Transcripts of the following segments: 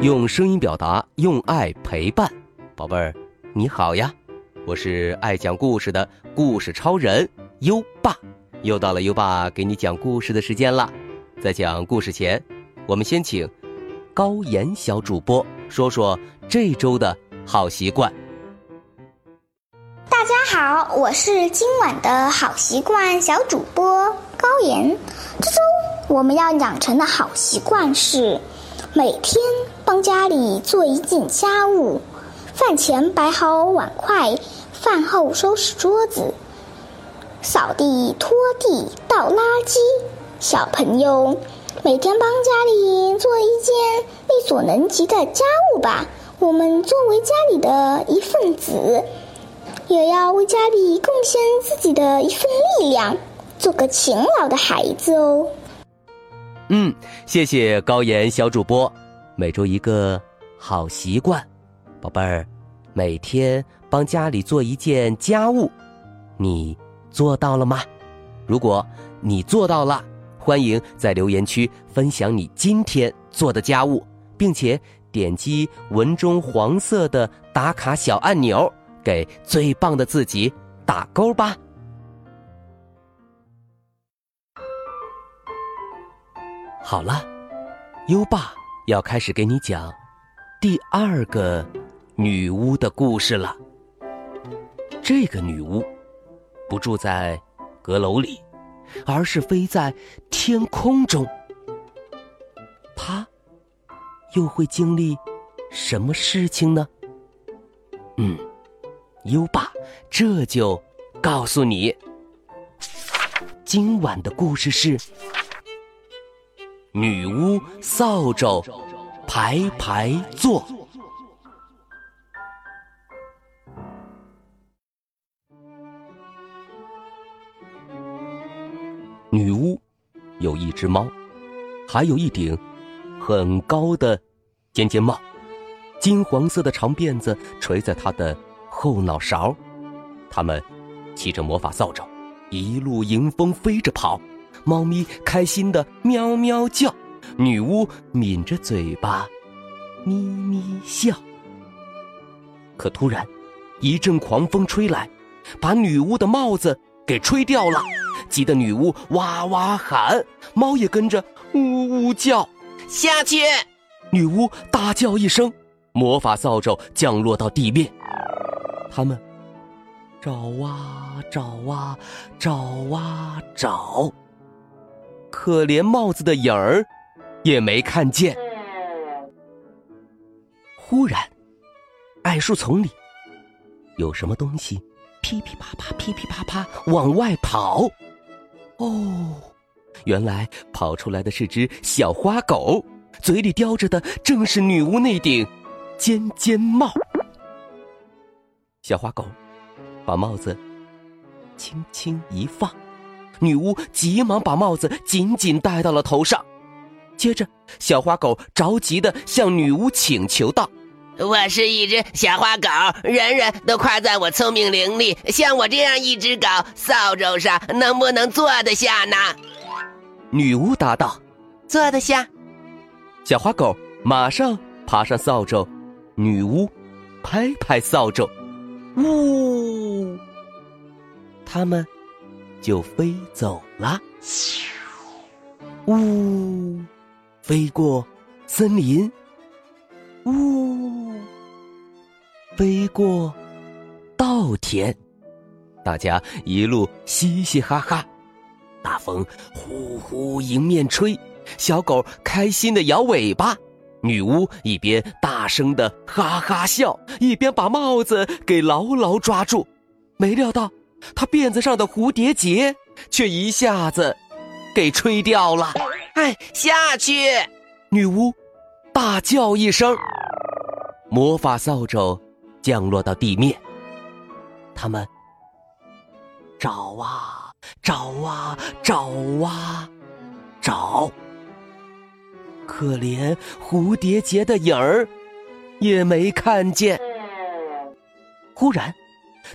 用声音表达，用爱陪伴，宝贝儿，你好呀！我是爱讲故事的故事超人优爸，又到了优爸给你讲故事的时间了。在讲故事前，我们先请高岩小主播说说这周的好习惯。大家好，我是今晚的好习惯小主播高岩。这周我们要养成的好习惯是。每天帮家里做一件家务，饭前摆好碗筷，饭后收拾桌子，扫地、拖地、倒垃圾。小朋友，每天帮家里做一件力所能及的家务吧。我们作为家里的一份子，也要为家里贡献自己的一份力量，做个勤劳的孩子哦。嗯，谢谢高岩小主播。每周一个好习惯，宝贝儿，每天帮家里做一件家务，你做到了吗？如果你做到了，欢迎在留言区分享你今天做的家务，并且点击文中黄色的打卡小按钮，给最棒的自己打勾吧。好了，优爸要开始给你讲第二个女巫的故事了。这个女巫不住在阁楼里，而是飞在天空中。她又会经历什么事情呢？嗯，优爸这就告诉你。今晚的故事是。女巫扫帚排排坐。女巫有一只猫，还有一顶很高的尖尖帽，金黄色的长辫子垂在她的后脑勺。他们骑着魔法扫帚，一路迎风飞着跑。猫咪开心的喵喵叫，女巫抿着嘴巴，咪咪笑。可突然，一阵狂风吹来，把女巫的帽子给吹掉了，急得女巫哇哇喊，猫也跟着呜呜叫。下去！女巫大叫一声，魔法扫帚降落到地面。他们找啊找啊找啊找。可怜帽子的影儿也没看见。忽然，矮树丛里有什么东西噼噼啪啪、噼噼啪啪往外跑。哦，原来跑出来的是只小花狗，嘴里叼着的正是女巫那顶尖尖帽。小花狗把帽子轻轻一放。女巫急忙把帽子紧紧戴到了头上，接着，小花狗着急的向女巫请求道：“我是一只小花狗，人人都夸赞我聪明伶俐。像我这样一只狗，扫帚上能不能坐得下呢？”女巫答道：“坐得下。”小花狗马上爬上扫帚，女巫拍拍扫帚，呜，他们。就飞走了，呜，飞过森林，呜，飞过稻田，大家一路嘻嘻哈哈。大风呼呼迎面吹，小狗开心的摇尾巴，女巫一边大声的哈哈笑，一边把帽子给牢牢抓住，没料到。他辫子上的蝴蝶结却一下子给吹掉了。哎，下去！女巫大叫一声，魔法扫帚降落到地面。他们找啊找啊找啊找，可怜蝴蝶结的影儿也没看见。忽然。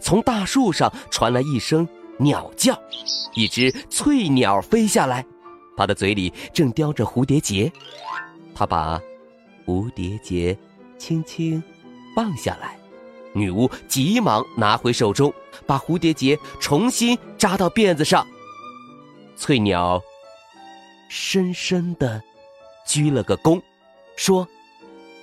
从大树上传来一声鸟叫，一只翠鸟飞下来，它的嘴里正叼着蝴蝶结。它把蝴蝶结轻轻放下来，女巫急忙拿回手中，把蝴蝶结重新扎到辫子上。翠鸟深深的鞠了个躬，说：“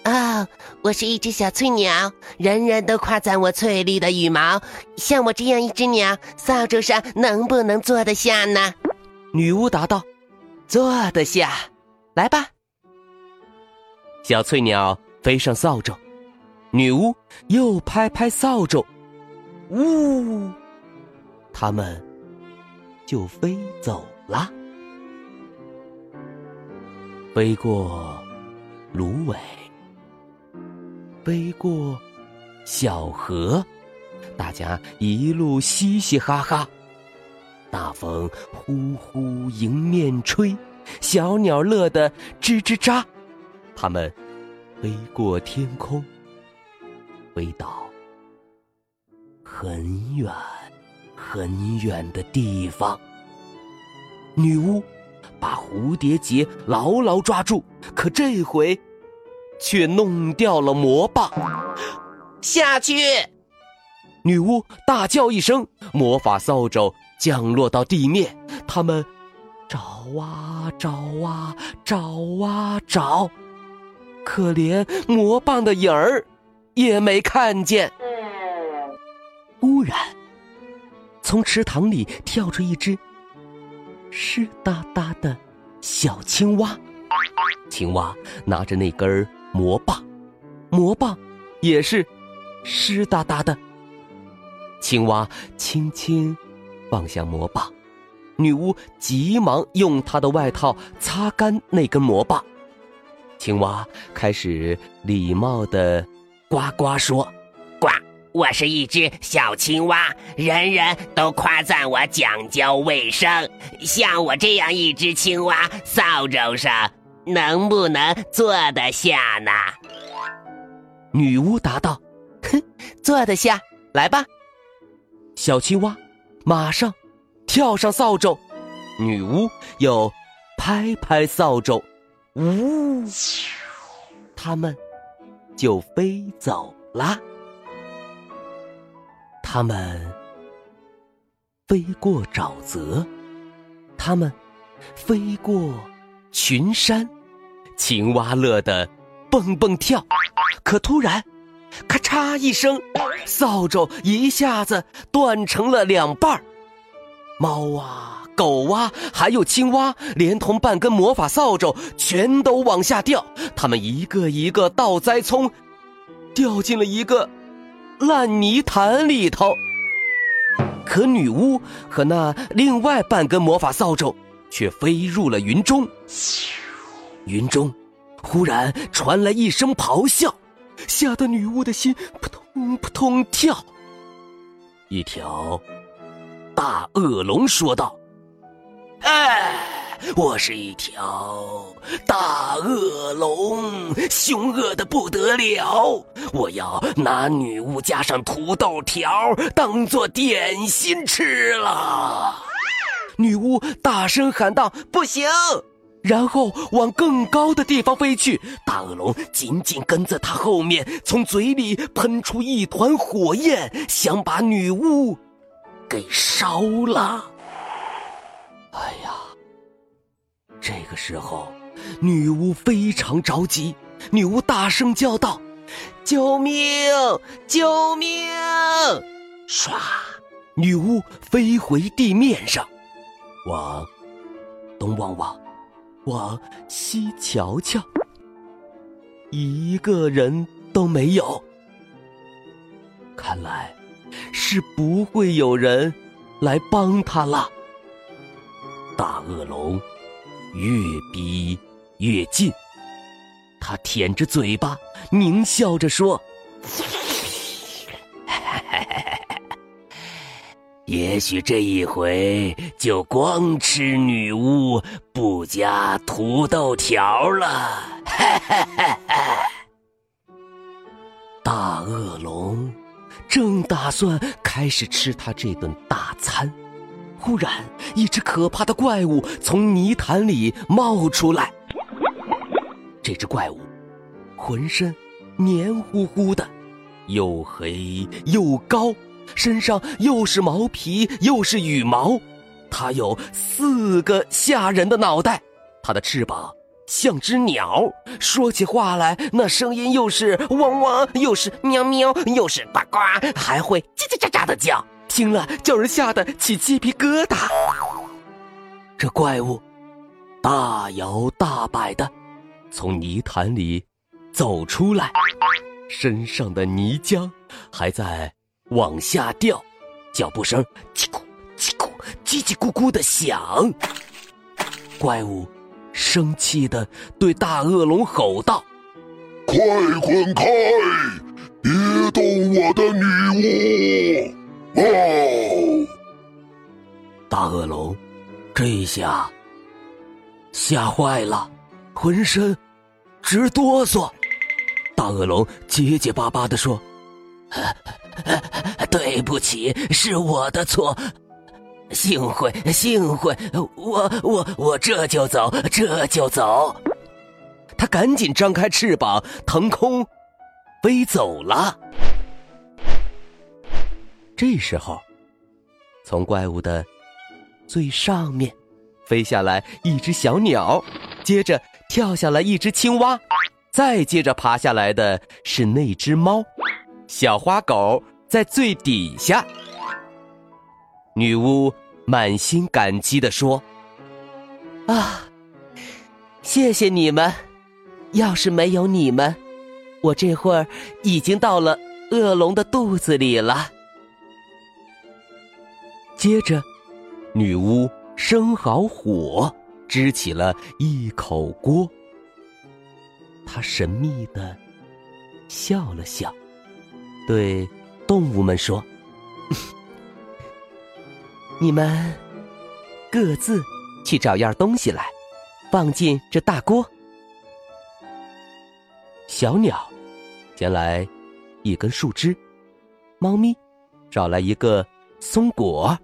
哦，我是一只小翠鸟，人人都夸赞我翠绿的羽毛。像我这样一只鸟，扫帚上能不能坐得下呢？”女巫答道：“坐得下，来吧。”小翠鸟飞上扫帚，女巫又拍拍扫帚，呜，它们就飞走了。飞过芦苇，飞过小河，大家一路嘻嘻哈哈。大风呼呼迎面吹，小鸟乐得吱吱喳。它们飞过天空，飞到很远很远的地方。女巫把蝴蝶结牢牢抓住，可这回却弄掉了魔棒。下去！女巫大叫一声，魔法扫帚降落到地面。他们找啊找啊找啊找，可怜魔棒的影儿也没看见。忽然，从池塘里跳出一只。湿哒哒的小青蛙，青蛙拿着那根魔棒，魔棒也是湿哒哒的。青蛙轻轻放下魔棒，女巫急忙用她的外套擦干那根魔棒。青蛙开始礼貌的呱呱说：“呱。”我是一只小青蛙，人人都夸赞我讲究卫生。像我这样一只青蛙，扫帚上能不能坐得下呢？女巫答道：“哼，坐得下，来吧。”小青蛙马上跳上扫帚，女巫又拍拍扫帚，呜，它们就飞走了。他们飞过沼泽，他们飞过群山，青蛙乐得蹦蹦跳。可突然，咔嚓一声，扫帚一下子断成了两半猫啊，狗啊，还有青蛙，连同半根魔法扫帚，全都往下掉。他们一个一个倒栽葱，掉进了一个。烂泥潭里头，可女巫和那另外半根魔法扫帚却飞入了云中。云中忽然传来一声咆哮，吓得女巫的心扑通扑通跳。一条大恶龙说道：“哎。”我是一条大恶龙，凶恶的不得了。我要拿女巫加上土豆条当做点心吃了。女巫大声喊道：“不行！”然后往更高的地方飞去。大恶龙紧紧跟在他后面，从嘴里喷出一团火焰，想把女巫给烧了。哎呀！这个时候，女巫非常着急。女巫大声叫道：“救命！救命！”唰，女巫飞回地面上，往东望望，往西瞧瞧，一个人都没有。看来是不会有人来帮他了。大恶龙。越逼越近，他舔着嘴巴，狞笑着说：“也许这一回就光吃女巫，不加土豆条了。”大恶龙正打算开始吃他这顿大餐。忽然，一只可怕的怪物从泥潭里冒出来。这只怪物浑身黏糊糊的，又黑又高，身上又是毛皮又是羽毛。它有四个吓人的脑袋，它的翅膀像只鸟，说起话来那声音又是汪汪，又是喵喵，又是呱呱，还会叽叽喳喳的叫，听了叫人吓得起鸡皮疙瘩。这怪物大摇大摆的从泥潭里走出来，身上的泥浆还在往下掉，脚步声叽咕叽咕叽叽咕咕的响。怪物生气的对大恶龙吼道：“快滚开！别动我的女巫！”哦，大恶龙。这下吓坏了，浑身直哆嗦。大恶龙结结巴巴的说：“ 对不起，是我的错。幸会，幸会，我我我这就走，这就走。”他赶紧张开翅膀，腾空飞走了。这时候，从怪物的。最上面，飞下来一只小鸟，接着跳下来一只青蛙，再接着爬下来的是那只猫，小花狗在最底下。女巫满心感激地说：“啊，谢谢你们！要是没有你们，我这会儿已经到了恶龙的肚子里了。”接着。女巫生好火，支起了一口锅。她神秘的笑了笑，对动物们说：“ 你们各自去找样东西来，放进这大锅。”小鸟捡来一根树枝，猫咪找来一个松果。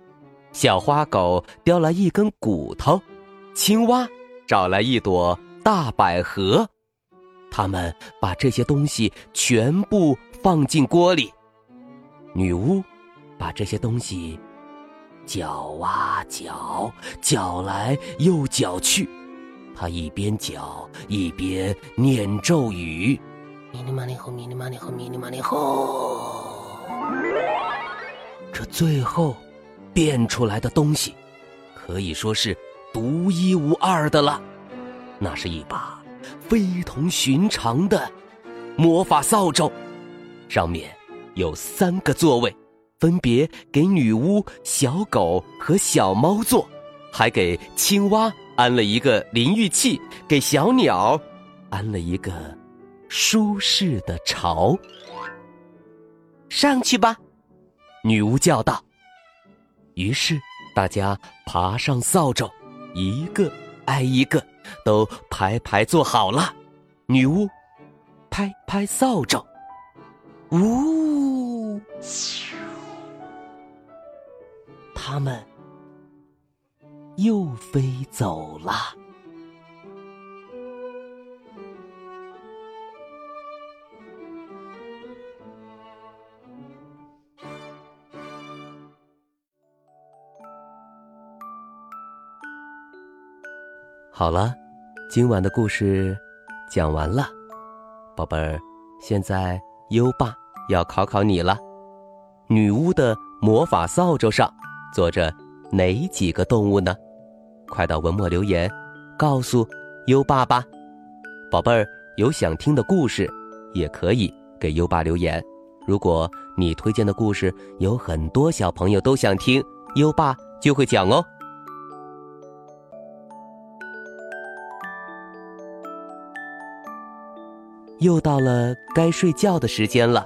小花狗叼来一根骨头，青蛙找来一朵大百合，他们把这些东西全部放进锅里。女巫把这些东西搅啊搅，搅来又搅去，她一边搅一边念咒语：咪哩嘛哩吼，咪哩嘛哩吼，咪哩嘛哩吼。这最后。变出来的东西，可以说是独一无二的了。那是一把非同寻常的魔法扫帚，上面有三个座位，分别给女巫、小狗和小猫坐，还给青蛙安了一个淋浴器，给小鸟安了一个舒适的巢。上去吧，女巫叫道。于是，大家爬上扫帚，一个挨一个，都排排坐好了。女巫拍拍扫帚，呜，他们又飞走了。好了，今晚的故事讲完了，宝贝儿，现在优爸要考考你了。女巫的魔法扫帚上坐着哪几个动物呢？快到文末留言，告诉优爸吧。宝贝儿，有想听的故事，也可以给优爸留言。如果你推荐的故事有很多小朋友都想听，优爸就会讲哦。又到了该睡觉的时间了，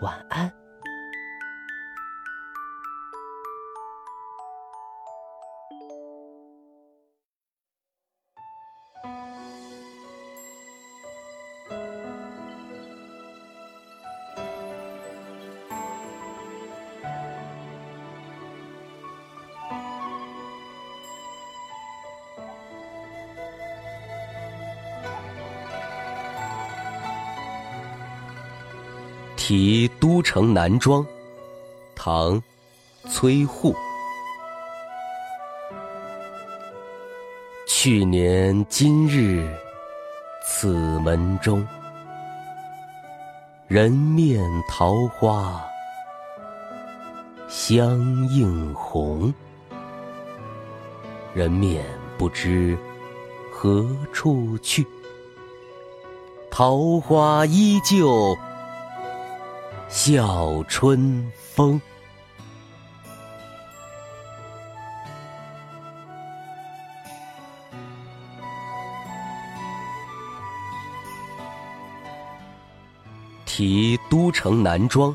晚安。题都城南庄，唐，崔护。去年今日此门中，人面桃花相映红。人面不知何处去，桃花依旧。笑春风。题都城南庄，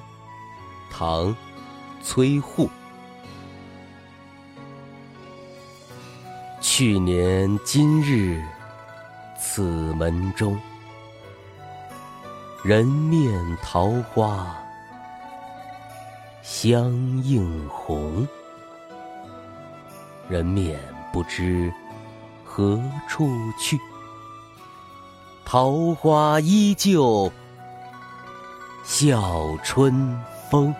唐，崔护。去年今日此门中，人面桃花。相映红，人面不知何处去。桃花依旧笑春风。